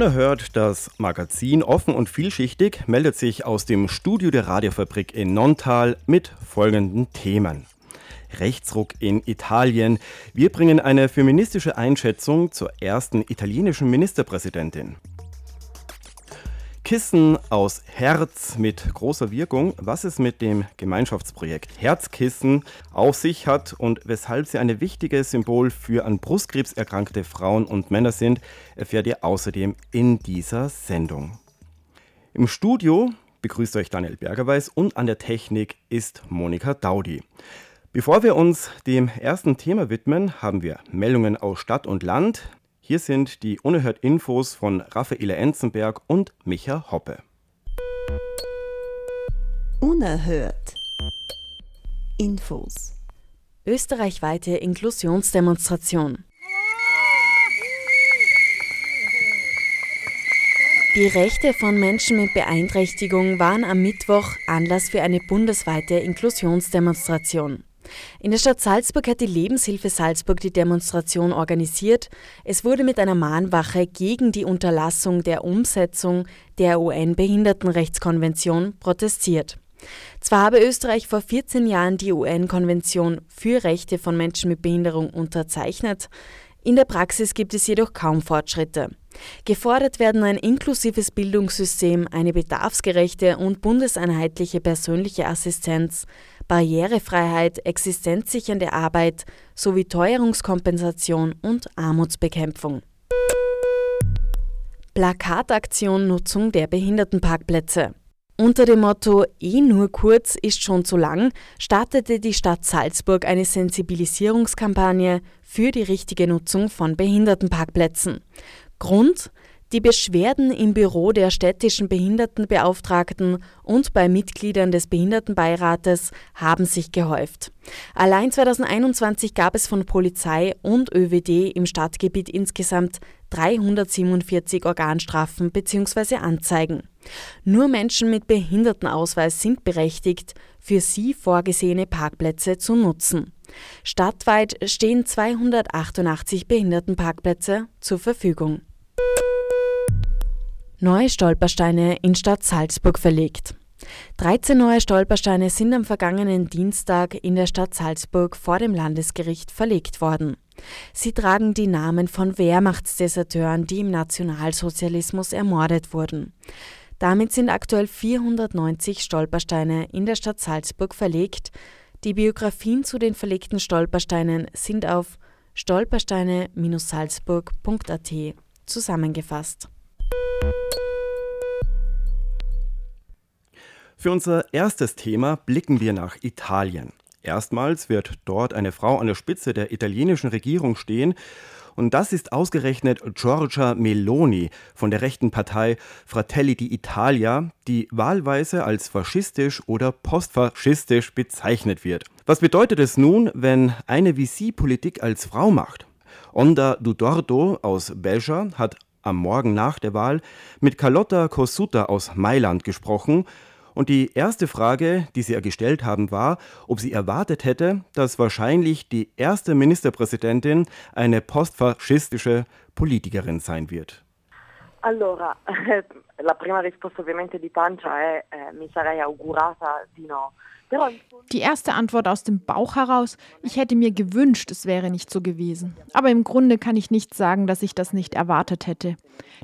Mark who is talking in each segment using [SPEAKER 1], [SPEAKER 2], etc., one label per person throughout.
[SPEAKER 1] Unerhört, das Magazin offen und vielschichtig meldet sich aus dem Studio der Radiofabrik in Nontal mit folgenden Themen. Rechtsruck in Italien. Wir bringen eine feministische Einschätzung zur ersten italienischen Ministerpräsidentin. Kissen aus Herz mit großer Wirkung, was es mit dem Gemeinschaftsprojekt Herzkissen auf sich hat und weshalb sie ein wichtiges Symbol für an Brustkrebs erkrankte Frauen und Männer sind, erfährt ihr außerdem in dieser Sendung. Im Studio begrüßt euch Daniel Bergerweis und an der Technik ist Monika Daudi. Bevor wir uns dem ersten Thema widmen, haben wir Meldungen aus Stadt und Land, hier sind die unerhört Infos von Raffaele Enzenberg und Micha Hoppe.
[SPEAKER 2] Unerhört. Infos.
[SPEAKER 3] Österreichweite Inklusionsdemonstration. Die Rechte von Menschen mit Beeinträchtigung waren am Mittwoch Anlass für eine bundesweite Inklusionsdemonstration. In der Stadt Salzburg hat die Lebenshilfe Salzburg die Demonstration organisiert. Es wurde mit einer Mahnwache gegen die Unterlassung der Umsetzung der UN-Behindertenrechtskonvention protestiert. Zwar habe Österreich vor 14 Jahren die UN-Konvention für Rechte von Menschen mit Behinderung unterzeichnet, in der Praxis gibt es jedoch kaum Fortschritte. Gefordert werden ein inklusives Bildungssystem, eine bedarfsgerechte und bundeseinheitliche persönliche Assistenz, Barrierefreiheit, existenzsichernde Arbeit sowie Teuerungskompensation und Armutsbekämpfung. Plakataktion Nutzung der Behindertenparkplätze. Unter dem Motto Eh nur kurz ist schon zu lang startete die Stadt Salzburg eine Sensibilisierungskampagne für die richtige Nutzung von Behindertenparkplätzen. Grund die Beschwerden im Büro der städtischen Behindertenbeauftragten und bei Mitgliedern des Behindertenbeirates haben sich gehäuft. Allein 2021 gab es von Polizei und ÖWD im Stadtgebiet insgesamt 347 Organstrafen bzw. Anzeigen. Nur Menschen mit Behindertenausweis sind berechtigt, für sie vorgesehene Parkplätze zu nutzen. Stadtweit stehen 288 Behindertenparkplätze zur Verfügung. Neue Stolpersteine in Stadt Salzburg verlegt. 13 neue Stolpersteine sind am vergangenen Dienstag in der Stadt Salzburg vor dem Landesgericht verlegt worden. Sie tragen die Namen von Wehrmachtsdeserteuren, die im Nationalsozialismus ermordet wurden. Damit sind aktuell 490 Stolpersteine in der Stadt Salzburg verlegt. Die Biografien zu den verlegten Stolpersteinen sind auf stolpersteine-salzburg.at zusammengefasst.
[SPEAKER 1] Für unser erstes Thema blicken wir nach Italien. Erstmals wird dort eine Frau an der Spitze der italienischen Regierung stehen. Und das ist ausgerechnet Giorgia Meloni von der rechten Partei Fratelli d'Italia, die wahlweise als faschistisch oder postfaschistisch bezeichnet wird. Was bedeutet es nun, wenn eine wie sie Politik als Frau macht? Onda Dudordo aus Belgia hat am Morgen nach der Wahl mit Carlotta Cossuta aus Mailand gesprochen und die erste Frage, die sie ihr gestellt haben, war, ob sie erwartet hätte, dass wahrscheinlich die erste Ministerpräsidentin eine postfaschistische Politikerin sein wird.
[SPEAKER 4] Allora, la prima risposta ovviamente di pancia è eh, mi sarei augurata di no.
[SPEAKER 5] Die erste Antwort aus dem Bauch heraus, ich hätte mir gewünscht, es wäre nicht so gewesen. Aber im Grunde kann ich nicht sagen, dass ich das nicht erwartet hätte.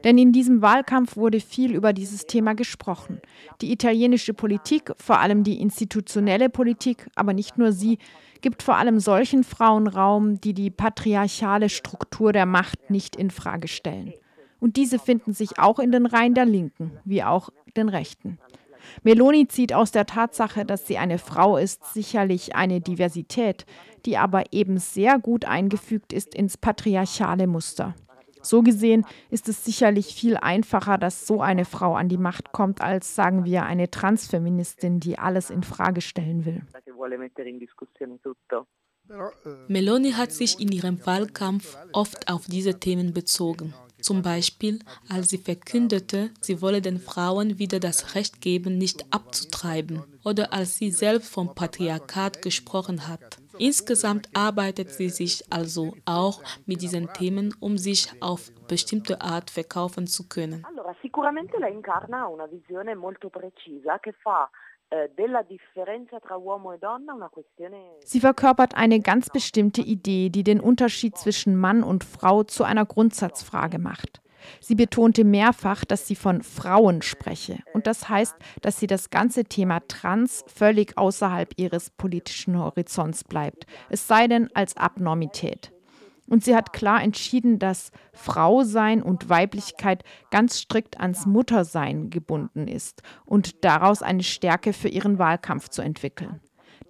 [SPEAKER 5] Denn in diesem Wahlkampf wurde viel über dieses Thema gesprochen. Die italienische Politik, vor allem die institutionelle Politik, aber nicht nur sie, gibt vor allem solchen Frauen Raum, die die patriarchale Struktur der Macht nicht in Frage stellen. Und diese finden sich auch in den Reihen der Linken, wie auch den Rechten. Meloni zieht aus der Tatsache, dass sie eine Frau ist, sicherlich eine Diversität, die aber eben sehr gut eingefügt ist ins patriarchale Muster. So gesehen ist es sicherlich viel einfacher, dass so eine Frau an die Macht kommt, als sagen wir eine Transfeministin, die alles in Frage stellen will.
[SPEAKER 6] Meloni hat sich in ihrem Wahlkampf oft auf diese Themen bezogen. Zum Beispiel, als sie verkündete, sie wolle den Frauen wieder das Recht geben, nicht abzutreiben, oder als sie selbst vom Patriarchat gesprochen hat. Insgesamt arbeitet sie sich also auch mit diesen Themen, um sich auf bestimmte Art verkaufen zu können.
[SPEAKER 4] Allora, sicuramente lei incarna una visione molto precisa che fa
[SPEAKER 5] Sie verkörpert eine ganz bestimmte Idee, die den Unterschied zwischen Mann und Frau zu einer Grundsatzfrage macht. Sie betonte mehrfach, dass sie von Frauen spreche. Und das heißt, dass sie das ganze Thema Trans völlig außerhalb ihres politischen Horizonts bleibt, es sei denn als Abnormität. Und sie hat klar entschieden, dass Frausein und Weiblichkeit ganz strikt ans Muttersein gebunden ist und daraus eine Stärke für ihren Wahlkampf zu entwickeln.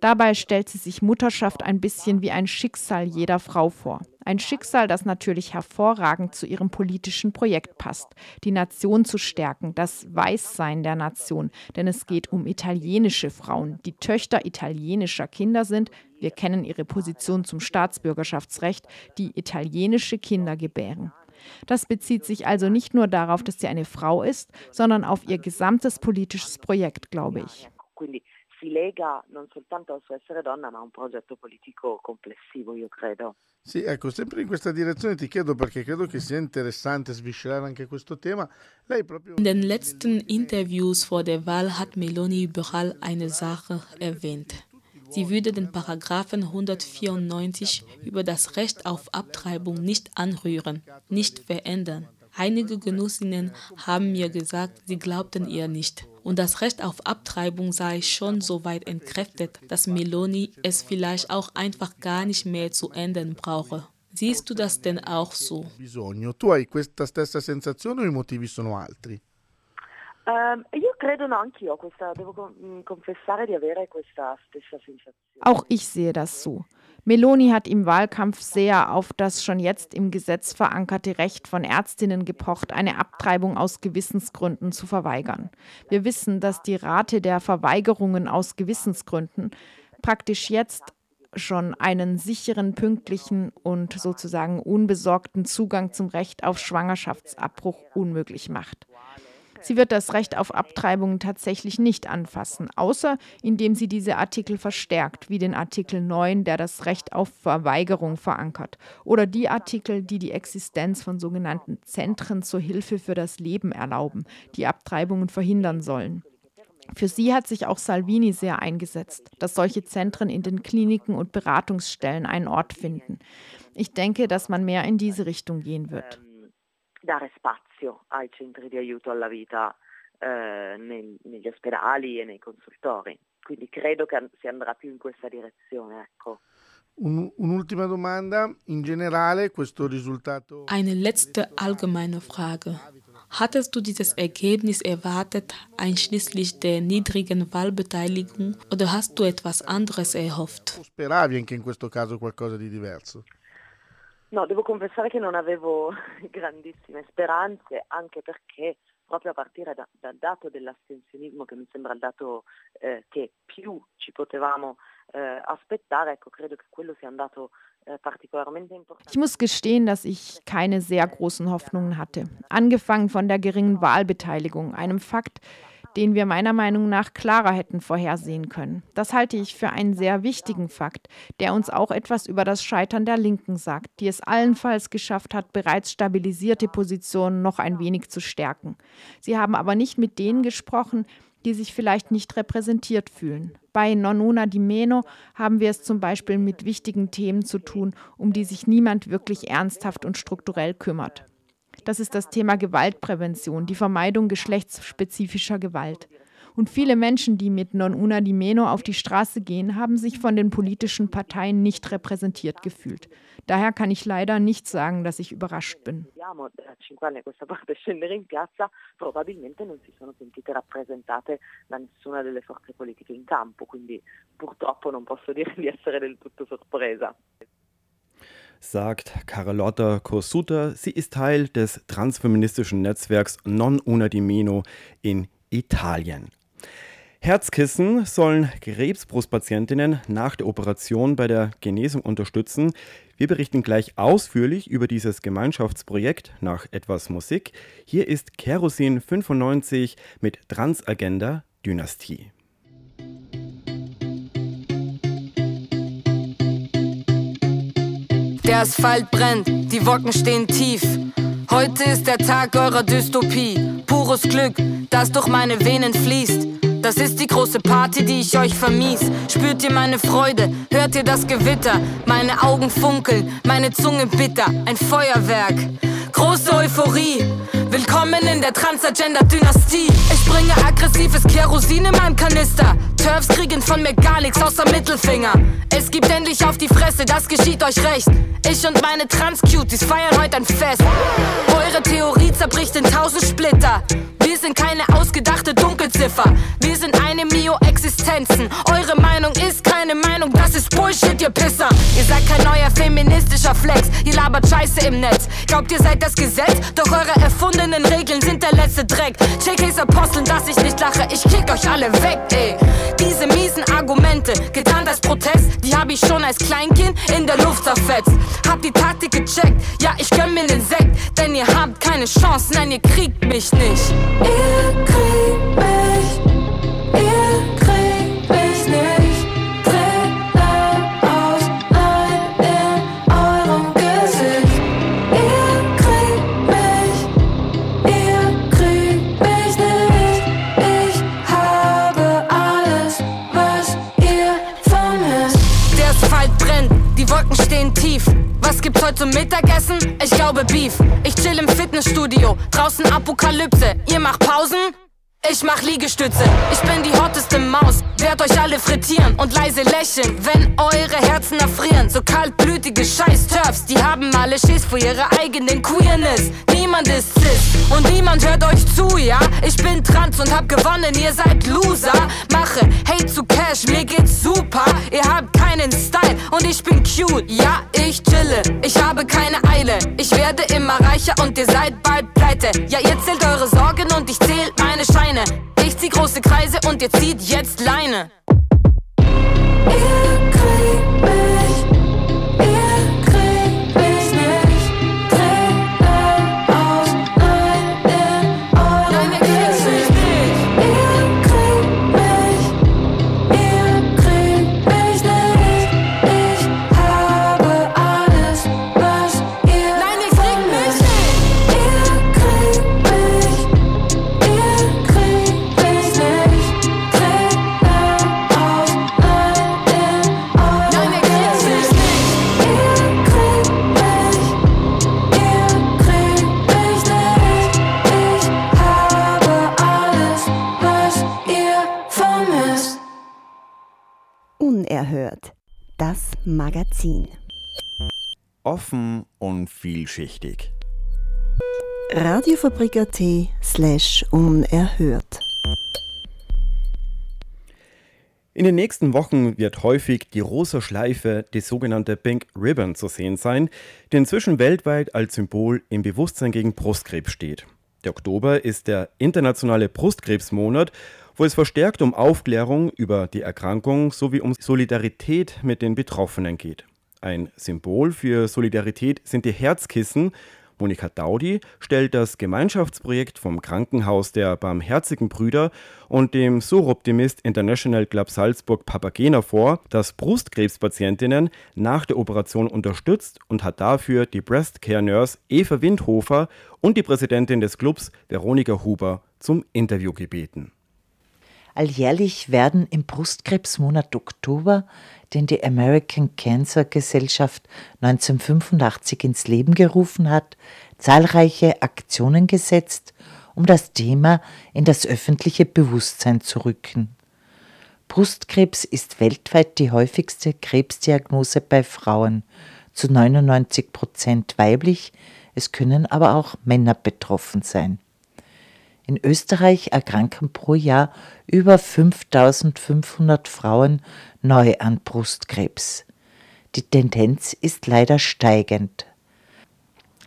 [SPEAKER 5] Dabei stellt sie sich Mutterschaft ein bisschen wie ein Schicksal jeder Frau vor. Ein Schicksal, das natürlich hervorragend zu ihrem politischen Projekt passt, die Nation zu stärken, das Weißsein der Nation, denn es geht um italienische Frauen, die Töchter italienischer Kinder sind. Wir kennen ihre Position zum Staatsbürgerschaftsrecht, die italienische Kinder gebären. Das bezieht sich also nicht nur darauf, dass sie eine Frau ist, sondern auf ihr gesamtes politisches Projekt, glaube ich
[SPEAKER 4] si lega non soltanto al suo essere donna, ma a un progetto politico complessivo, io credo.
[SPEAKER 7] Sì, ecco, sempre in questa direzione ti chiedo perché credo che sia interessante sviscerare anche questo tema. Lei proprio
[SPEAKER 6] In den letzten Interviews vor der Wahl hat Meloni überall eine Sache erwähnt. Sie würde den Paragraphen 194 über das Recht auf Abtreibung nicht anrühren, nicht verändern. Einige Genossinnen haben mir gesagt, sie glaubten ihr nicht. Und das Recht auf Abtreibung sei schon so weit entkräftet, dass Meloni es vielleicht auch einfach gar nicht mehr zu ändern brauche. Siehst du das denn auch so?
[SPEAKER 7] Tu hai questa stessa sensazione o i motivi sono altri?
[SPEAKER 5] Auch ich sehe das so. Meloni hat im Wahlkampf sehr auf das schon jetzt im Gesetz verankerte Recht von Ärztinnen gepocht, eine Abtreibung aus Gewissensgründen zu verweigern. Wir wissen, dass die Rate der Verweigerungen aus Gewissensgründen praktisch jetzt schon einen sicheren, pünktlichen und sozusagen unbesorgten Zugang zum Recht auf Schwangerschaftsabbruch unmöglich macht. Sie wird das Recht auf Abtreibung tatsächlich nicht anfassen, außer indem sie diese Artikel verstärkt, wie den Artikel 9, der das Recht auf Verweigerung verankert, oder die Artikel, die die Existenz von sogenannten Zentren zur Hilfe für das Leben erlauben, die Abtreibungen verhindern sollen. Für sie hat sich auch Salvini sehr eingesetzt, dass solche Zentren in den Kliniken und Beratungsstellen einen Ort finden. Ich denke, dass man mehr in diese Richtung gehen wird.
[SPEAKER 4] dare spazio ai centri di aiuto alla vita eh, nel, negli ospedali e nei consultori. Quindi credo che si andrà più in questa direzione. Ecco.
[SPEAKER 7] Un, un'ultima domanda, in generale questo risultato...
[SPEAKER 6] Eine letzte allgemeine Frage. Hattest du dieses Ergebnis erwartet, einschließlich der niedrigen Wahlbeteiligung, oder hast du etwas anderes erhofft?
[SPEAKER 7] Speravi anche in questo caso qualcosa di diverso?
[SPEAKER 4] No, devo confessare che non avevo grandissime speranze, anche perché proprio a partire da, dal dato dell'astensionismo, che mi sembra il dato eh, che più ci potevamo äh, aspettare, ecco, credo che quello sia äh, particolarmente importante.
[SPEAKER 5] Ich muss gestehen, dass ich keine sehr großen Hoffnungen hatte. Angefangen von der geringen Wahlbeteiligung, einem Fakt, den wir meiner Meinung nach klarer hätten vorhersehen können. Das halte ich für einen sehr wichtigen Fakt, der uns auch etwas über das Scheitern der Linken sagt, die es allenfalls geschafft hat, bereits stabilisierte Positionen noch ein wenig zu stärken. Sie haben aber nicht mit denen gesprochen, die sich vielleicht nicht repräsentiert fühlen. Bei Non di Meno haben wir es zum Beispiel mit wichtigen Themen zu tun, um die sich niemand wirklich ernsthaft und strukturell kümmert. Das ist das Thema Gewaltprävention, die Vermeidung geschlechtsspezifischer Gewalt. Und viele Menschen, die mit Non Una di Meno auf die Straße gehen, haben sich von den politischen Parteien nicht repräsentiert gefühlt. Daher kann ich leider nicht sagen, dass ich überrascht bin.
[SPEAKER 1] sagt Carlotta Corsuta. Sie ist Teil des transfeministischen Netzwerks Non Una di Meno in Italien. Herzkissen sollen Krebsbrustpatientinnen nach der Operation bei der Genesung unterstützen. Wir berichten gleich ausführlich über dieses Gemeinschaftsprojekt nach etwas Musik. Hier ist Kerosin 95 mit Transagenda Dynastie.
[SPEAKER 8] Der Asphalt brennt, die Wolken stehen tief. Heute ist der Tag eurer Dystopie. Pures Glück, das durch meine Venen fließt. Das ist die große Party, die ich euch vermies. Spürt ihr meine Freude? Hört ihr das Gewitter? Meine Augen funkeln, meine Zunge bitter, ein Feuerwerk. Große Euphorie, willkommen in der Transagender-Dynastie. Ich bringe aggressives Kerosin in meinem Kanister. Turfs kriegen von mir gar nichts außer Mittelfinger. Es gibt endlich auf die Fresse, das geschieht euch recht. Ich und meine Trans-Cuties feiern heute ein Fest. Eure Theorie zerbricht in tausend Splitter. Wir sind keine ausgedachte Dunkelziffer. Wir sind eine Mio-Existenzen. Eure Meinung ist keine Meinung, das ist Bullshit, ihr Pisser. Ihr seid kein neuer feministischer Flex. Ihr labert Scheiße im Netz. Glaubt, ihr seid das Gesetz? Doch eure erfundenen Regeln sind der letzte Dreck. JKs Aposteln, dass ich nicht lache. Ich kick euch alle weg, ey. Diese miesen Argumente, getan als Protest, die hab ich schon als Kleinkind in der Luft zerfetzt. Hab die Taktik gecheckt, ja, ich gönn mir den Sekt, denn ihr habt keine Chance, nein, ihr kriegt mich nicht.
[SPEAKER 9] Ihr kriegt mich, Was
[SPEAKER 8] gibt's heute zum Mittagessen? Ich glaube Beef. Ich chill im Fitnessstudio, draußen Apokalypse. Ihr macht Pausen? Ich mach Liegestütze, ich bin die hotteste Maus, werd euch alle frittieren und leise lächeln, wenn eure Herzen erfrieren. So kaltblütige Scheiß-Turfs, die haben alle Schiss vor ihrer eigenen Queerness. Niemand ist cis und niemand hört euch zu, ja? Ich bin trans und hab gewonnen, ihr seid Loser. Mache Hate zu Cash, mir geht's super. Ihr habt keinen Style und ich bin cute, ja? Ich chille, ich habe keine Eile. Ich werde immer reicher und ihr seid bald pleite. Ja, ihr zählt eure Sorgen und ich zähl meine Scheine. Ich zieh große Kreise und ihr zieht jetzt Leine.
[SPEAKER 2] Magazin.
[SPEAKER 1] Offen und vielschichtig.
[SPEAKER 2] Radiofabrik.at slash unerhört.
[SPEAKER 1] In den nächsten Wochen wird häufig die rosa Schleife, die sogenannte Pink Ribbon, zu sehen sein, die inzwischen weltweit als Symbol im Bewusstsein gegen Brustkrebs steht. Der Oktober ist der internationale Brustkrebsmonat, wo es verstärkt um Aufklärung über die Erkrankung sowie um Solidarität mit den Betroffenen geht. Ein Symbol für Solidarität sind die Herzkissen. Monika Daudi stellt das Gemeinschaftsprojekt vom Krankenhaus der Barmherzigen Brüder und dem Suroptimist International Club Salzburg Papagena vor, das Brustkrebspatientinnen nach der Operation unterstützt und hat dafür die Breast Care Nurse Eva Windhofer und die Präsidentin des Clubs Veronika Huber zum Interview gebeten.
[SPEAKER 10] Alljährlich werden im Brustkrebsmonat Oktober, den die American Cancer Gesellschaft 1985 ins Leben gerufen hat, zahlreiche Aktionen gesetzt, um das Thema in das öffentliche Bewusstsein zu rücken. Brustkrebs ist weltweit die häufigste Krebsdiagnose bei Frauen, zu 99 Prozent weiblich, es können aber auch Männer betroffen sein. In Österreich erkranken pro Jahr über 5500 Frauen neu an Brustkrebs. Die Tendenz ist leider steigend.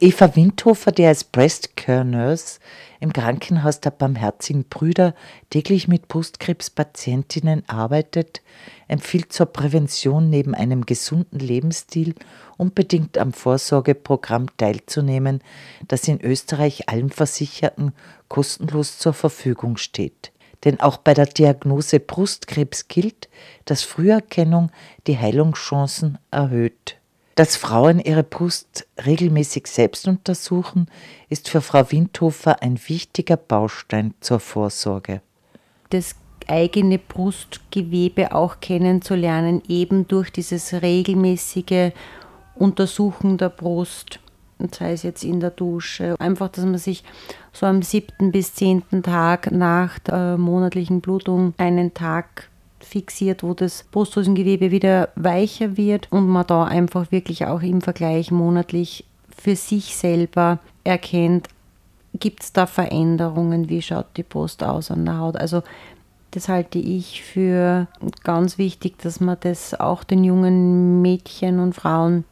[SPEAKER 10] Eva Windhofer, die als Breast Care Nurse im Krankenhaus der Barmherzigen Brüder täglich mit Brustkrebspatientinnen arbeitet, empfiehlt zur Prävention neben einem gesunden Lebensstil unbedingt am Vorsorgeprogramm teilzunehmen, das in Österreich allen Versicherten kostenlos zur Verfügung steht. Denn auch bei der Diagnose Brustkrebs gilt, dass Früherkennung die Heilungschancen erhöht. Dass Frauen ihre Brust regelmäßig selbst untersuchen, ist für Frau Windhofer ein wichtiger Baustein zur Vorsorge.
[SPEAKER 11] Das eigene Brustgewebe auch kennenzulernen, eben durch dieses regelmäßige Untersuchen der Brust, sei es jetzt in der Dusche. Einfach, dass man sich so am siebten bis zehnten Tag nach der monatlichen Blutung einen Tag fixiert, wo das Brustdrüsengewebe wieder weicher wird und man da einfach wirklich auch im Vergleich monatlich für sich selber erkennt, gibt es da Veränderungen, wie schaut die Brust aus an der Haut. Also das halte ich für ganz wichtig, dass man das auch den jungen Mädchen und Frauen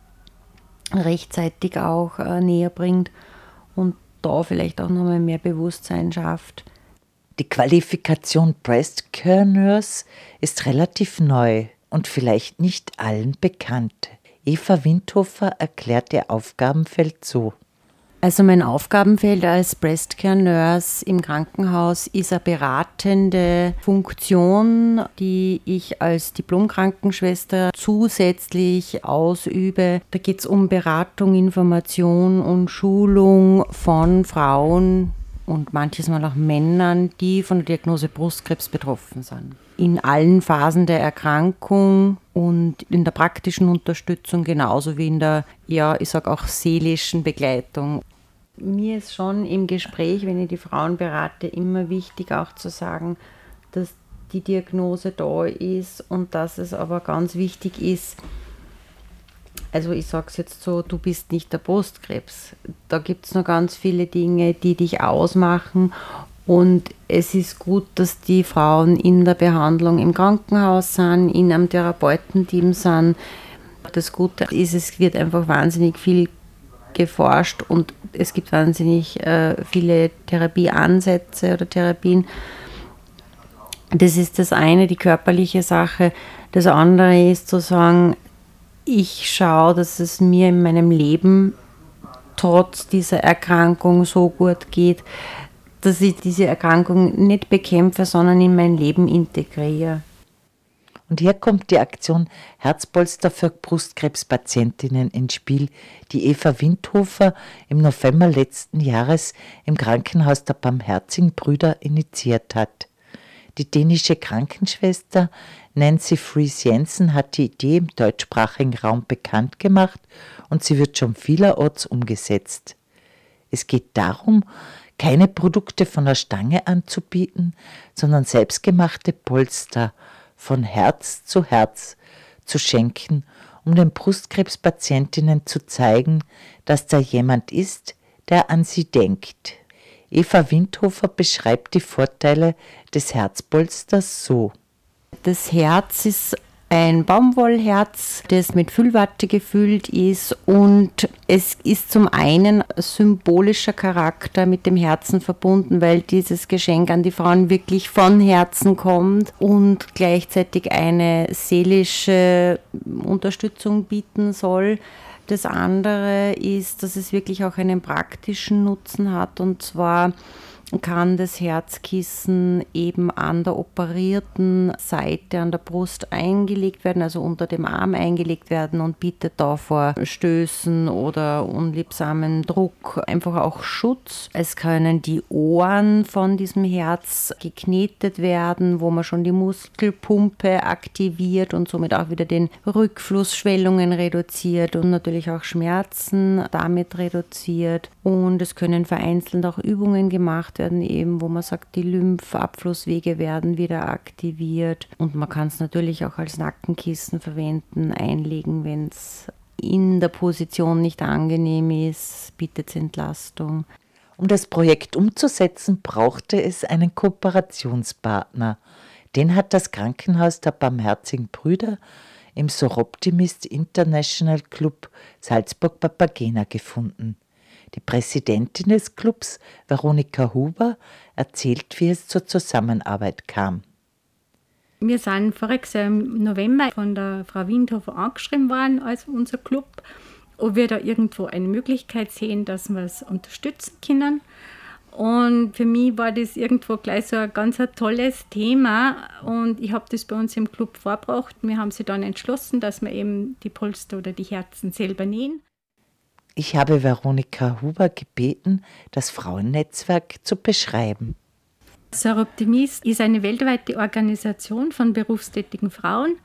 [SPEAKER 11] rechtzeitig auch äh, näher bringt und da vielleicht auch nochmal mehr Bewusstsein schafft.
[SPEAKER 10] Die Qualifikation Breast Care Nurse ist relativ neu und vielleicht nicht allen bekannt. Eva Windhofer erklärt ihr Aufgabenfeld so.
[SPEAKER 11] Also mein Aufgabenfeld als Breast Care Nurse im Krankenhaus ist eine beratende Funktion, die ich als Diplomkrankenschwester zusätzlich ausübe. Da geht es um Beratung, Information und Schulung von Frauen und manches Mal auch Männern, die von der Diagnose Brustkrebs betroffen sind. In allen Phasen der Erkrankung und in der praktischen Unterstützung genauso wie in der, ja, ich sage auch seelischen Begleitung. Mir ist schon im Gespräch, wenn ich die Frauen berate, immer wichtig auch zu sagen, dass die Diagnose da ist und dass es aber ganz wichtig ist, also ich sage es jetzt so, du bist nicht der Brustkrebs. Da gibt es noch ganz viele Dinge, die dich ausmachen. Und es ist gut, dass die Frauen in der Behandlung im Krankenhaus sind, in einem Therapeutenteam sind. Das Gute ist, es wird einfach wahnsinnig viel geforscht und es gibt wahnsinnig äh, viele Therapieansätze oder Therapien. Das ist das eine, die körperliche Sache. Das andere ist zu sagen, ich schaue, dass es mir in meinem Leben trotz dieser Erkrankung so gut geht, dass ich diese Erkrankung nicht bekämpfe, sondern in mein Leben integriere.
[SPEAKER 10] Und hier kommt die Aktion Herzpolster für Brustkrebspatientinnen ins Spiel, die Eva Windhofer im November letzten Jahres im Krankenhaus der Barmherzigen Brüder initiiert hat. Die dänische Krankenschwester Nancy Fries Jensen hat die Idee im deutschsprachigen Raum bekannt gemacht und sie wird schon vielerorts umgesetzt. Es geht darum, keine Produkte von der Stange anzubieten, sondern selbstgemachte Polster von Herz zu Herz zu schenken, um den Brustkrebspatientinnen zu zeigen, dass da jemand ist, der an sie denkt. Eva Windhofer beschreibt die Vorteile des Herzpolsters so.
[SPEAKER 11] Das Herz ist ein Baumwollherz, das mit Füllwatte gefüllt ist und es ist zum einen symbolischer Charakter mit dem Herzen verbunden, weil dieses Geschenk an die Frauen wirklich von Herzen kommt und gleichzeitig eine seelische Unterstützung bieten soll. Das andere ist, dass es wirklich auch einen praktischen Nutzen hat und zwar kann das Herzkissen eben an der operierten Seite an der Brust eingelegt werden, also unter dem Arm eingelegt werden und bietet da vor Stößen oder unliebsamen Druck einfach auch Schutz. Es können die Ohren von diesem Herz geknetet werden, wo man schon die Muskelpumpe aktiviert und somit auch wieder den Rückfluss, Schwellungen reduziert und natürlich auch Schmerzen damit reduziert. Und es können vereinzelt auch Übungen gemacht werden, eben wo man sagt, die Lymphabflusswege werden wieder aktiviert. Und man kann es natürlich auch als Nackenkissen verwenden, einlegen, wenn es in der Position nicht angenehm ist, bietet es Entlastung.
[SPEAKER 10] Um das Projekt umzusetzen, brauchte es einen Kooperationspartner. Den hat das Krankenhaus der Barmherzigen Brüder im Soroptimist International Club Salzburg-Papagena gefunden. Die Präsidentin des Clubs, Veronika Huber, erzählt, wie es zur Zusammenarbeit kam.
[SPEAKER 12] Wir sind voriges Jahr im November von der Frau Windhofer angeschrieben worden als unser Club, ob wir da irgendwo eine Möglichkeit sehen, dass wir es unterstützen können. Und für mich war das irgendwo gleich so ein ganz ein tolles Thema und ich habe das bei uns im Club vorgebracht. Wir haben sie dann entschlossen, dass wir eben die Polster oder die Herzen selber nähen.
[SPEAKER 10] Ich habe Veronika Huber gebeten, das Frauennetzwerk zu beschreiben.
[SPEAKER 12] Soroptimist ist eine weltweite Organisation von berufstätigen Frauen.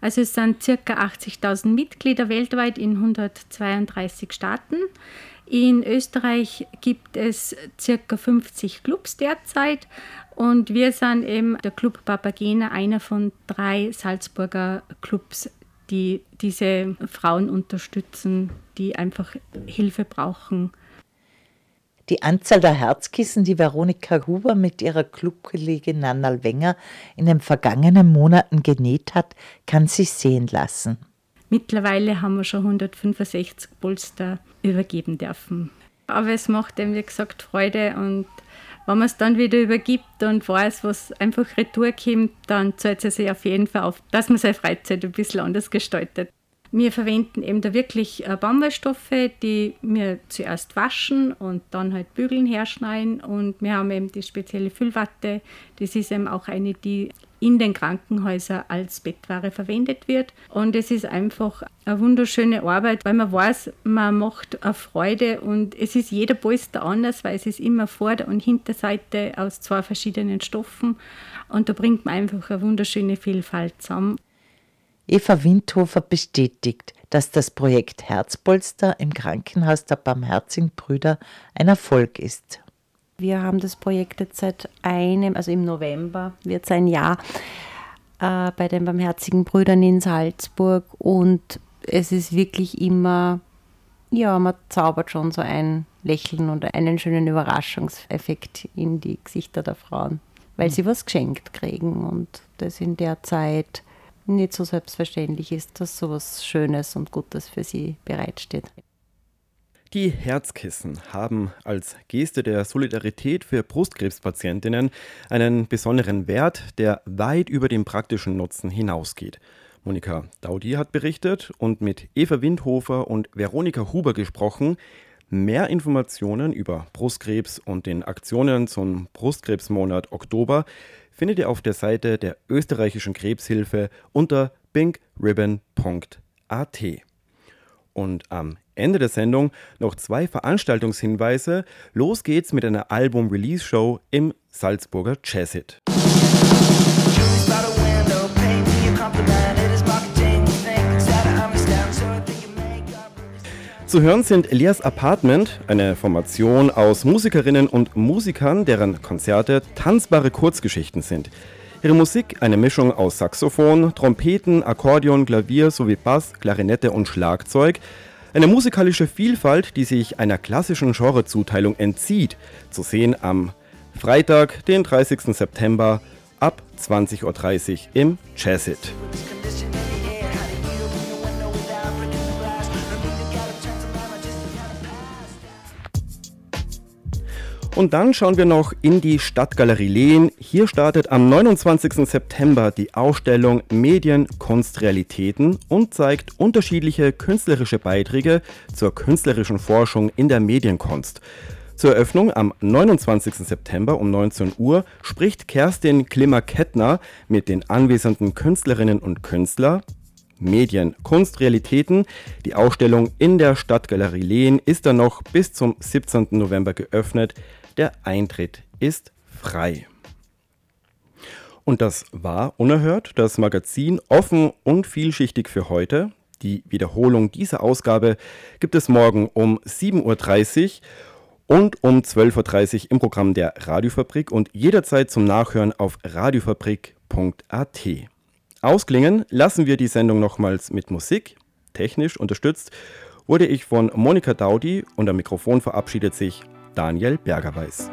[SPEAKER 12] Also es sind ca. 80.000 Mitglieder weltweit in 132 Staaten. In Österreich gibt es ca. 50 Clubs derzeit und wir sind eben der Club Papagena, einer von drei Salzburger Clubs, die diese Frauen unterstützen, die einfach Hilfe brauchen.
[SPEAKER 10] Die Anzahl der Herzkissen, die Veronika Huber mit ihrer Clubkollegin Nannal Wenger in den vergangenen Monaten genäht hat, kann sich sehen lassen.
[SPEAKER 12] Mittlerweile haben wir schon 165 Polster übergeben dürfen. Aber es macht eben, wie gesagt, Freude und wenn man es dann wieder übergibt und weiß, was einfach retour kommt, dann zahlt es sich auf jeden Fall auf, dass man seine Freizeit ein bisschen anders gestaltet. Wir verwenden eben da wirklich äh, Baumwollstoffe, die wir zuerst waschen und dann halt bügeln, herschneiden. Und wir haben eben die spezielle Füllwatte. Das ist eben auch eine, die in den Krankenhäusern als Bettware verwendet wird. Und es ist einfach eine wunderschöne Arbeit, weil man weiß, man macht eine Freude und es ist jeder Polster anders, weil es ist immer Vorder- und Hinterseite aus zwei verschiedenen Stoffen. Und da bringt man einfach eine wunderschöne Vielfalt zusammen.
[SPEAKER 10] Eva Windhofer bestätigt, dass das Projekt Herzpolster im Krankenhaus der Barmherzigen Brüder ein Erfolg ist.
[SPEAKER 11] Wir haben das Projekt jetzt seit einem, also im November wird es ein Jahr äh, bei den Barmherzigen Brüdern in Salzburg und es ist wirklich immer, ja, man zaubert schon so ein Lächeln oder einen schönen Überraschungseffekt in die Gesichter der Frauen, weil sie was geschenkt kriegen und das in der Zeit nicht so selbstverständlich ist, dass so was Schönes und Gutes für sie bereitsteht.
[SPEAKER 1] Die Herzkissen haben als Geste der Solidarität für Brustkrebspatientinnen einen besonderen Wert, der weit über den praktischen Nutzen hinausgeht. Monika Daudi hat berichtet und mit Eva Windhofer und Veronika Huber gesprochen. Mehr Informationen über Brustkrebs und den Aktionen zum Brustkrebsmonat Oktober findet ihr auf der Seite der österreichischen Krebshilfe unter pinkribbon.at. Und am Ende der Sendung noch zwei Veranstaltungshinweise. Los geht's mit einer Album-Release-Show im Salzburger Jazzit. Zu hören sind Elias Apartment, eine Formation aus Musikerinnen und Musikern, deren Konzerte tanzbare Kurzgeschichten sind. Ihre Musik eine Mischung aus Saxophon, Trompeten, Akkordeon, Klavier sowie Bass, Klarinette und Schlagzeug. Eine musikalische Vielfalt, die sich einer klassischen Genrezuteilung entzieht. Zu sehen am Freitag, den 30. September ab 20.30 Uhr im Jazzit. Und dann schauen wir noch in die Stadtgalerie Lehen. Hier startet am 29. September die Ausstellung Medien, Kunst, Realitäten und zeigt unterschiedliche künstlerische Beiträge zur künstlerischen Forschung in der Medienkunst. Zur Eröffnung am 29. September um 19 Uhr spricht Kerstin Klimmer-Kettner mit den anwesenden Künstlerinnen und Künstlern Medien, Kunst, Realitäten. Die Ausstellung in der Stadtgalerie Lehen ist dann noch bis zum 17. November geöffnet. Der Eintritt ist frei. Und das war unerhört, das Magazin offen und vielschichtig für heute. Die Wiederholung dieser Ausgabe gibt es morgen um 7.30 Uhr. und um 12.30 Uhr im Programm der Radiofabrik und jederzeit zum Nachhören auf radiofabrik.at. Ausklingen lassen wir die Sendung nochmals mit Musik. Technisch unterstützt wurde ich von Monika Daudi und am Mikrofon verabschiedet sich Daniel Bergerweis.